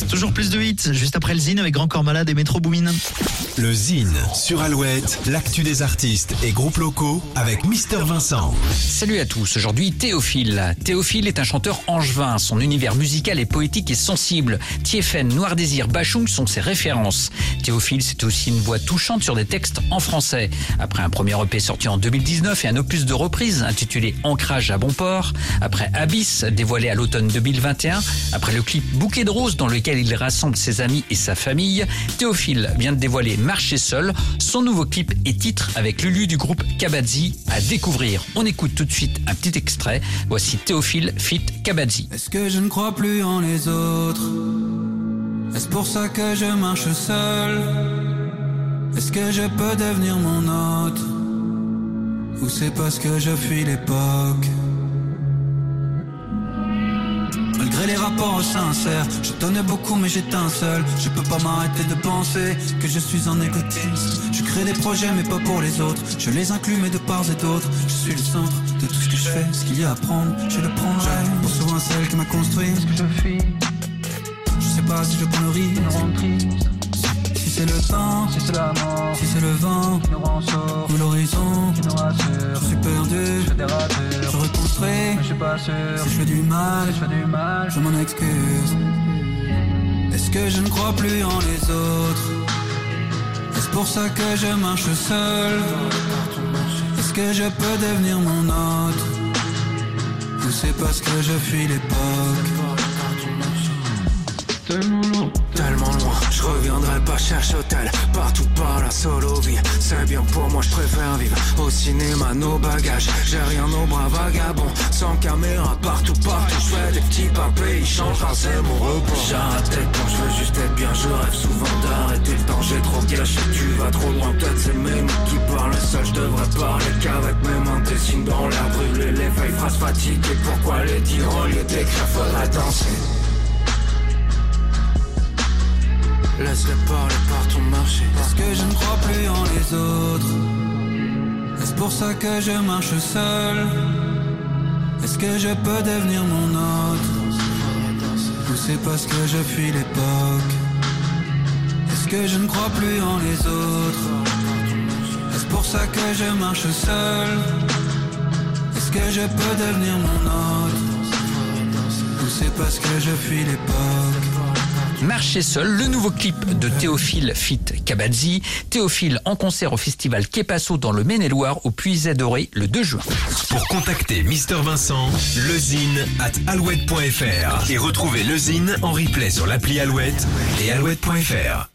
Alouette. Toujours plus de hits, juste après le Zine avec Grand Corps Malade et Métro Boomin. Le Zine sur Alouette, l'actu des artistes et groupes locaux avec Mister Vincent. Salut à tous, aujourd'hui Théophile. Théophile est un chanteur angevin, son univers musical est poétique et sensible. Tiefen, Noir Désir, Bachung sont ses références. Théophile, c'est aussi une voix touchante sur des textes en français. Après un premier EP sorti en 2019 et un opus de reprise intitulé Ancrage à bon port, après Abyss, dévoilé à l'automne 2021, après le clip Bouquet de roses dans lequel il rassemble ses amis et sa famille, Théophile vient de dévoiler Marcher seul, son nouveau clip et titre avec Lulu du groupe Kabadzi à découvrir. On écoute tout de suite un petit extrait. Voici Théophile fit Kabadzi. Est-ce que je ne crois plus en les autres? Est-ce pour ça que je marche seul? Est-ce que je peux devenir mon hôte? Ou c'est parce que je fuis l'époque? Malgré les rapports sincères, je donnais beaucoup mais j'éteins seul. Je peux pas m'arrêter de penser que je suis un égotiste. Je crée des projets mais pas pour les autres. Je les inclus mais de part et d'autre. Je suis le centre de tout ce que je fais. Ce qu'il y a à prendre, je le prendrai. Pour souvent celle qui m'a construit. Je sais pas si je prends le risque. Si c'est le temps, si c'est la mort, si c'est le vent qui nous rend sort, ou l'horizon qui nous rassure. Je suis perdu, je pas sûr. Si je fais du mal, si je fais du mal, je m'en excuse. Est-ce que je ne crois plus en les autres? Est-ce pour ça que je marche seul? Est-ce que je peux devenir mon hôte Ou c'est parce que je fuis l'époque? Solo vie. C'est bien pour moi, je préfère vivre Au cinéma, nos bagages J'ai rien aux bras vagabonds Sans caméra, partout, partout Je fais des petits papés, ils changent, c'est mon repos. J'arrête quand je veux juste être bien. Je rêve souvent d'arrêter le temps. J'ai trop gâché, tu vas trop loin. Peut-être c'est mes mots qui parlent. Seul Je devrais parler qu'avec mes mains. Dessine dans l'air, brûler les feuilles Phrases fatiguées, pourquoi les dire Au lieu d'écrire, faudrait danser? Laisse-les parler par Est-ce que je ne crois plus en les autres. Est-ce pour ça que je marche seul? Est-ce que je peux devenir mon hôte Ou c'est parce que je fuis l'époque? Est-ce que je ne crois plus en les autres? Est-ce pour ça que je marche seul? Est-ce que je peux devenir mon hôte Ou c'est parce que je fuis l'époque? Marcher seul, le nouveau clip de Théophile Fit Kabadzi. Théophile en concert au festival Kepasso dans le Maine-et-Loire au Puisay Doré le 2 juin. Pour contacter Mister Vincent, lezine at alouette.fr et retrouver lezine en replay sur l'appli Alouette et alouette.fr.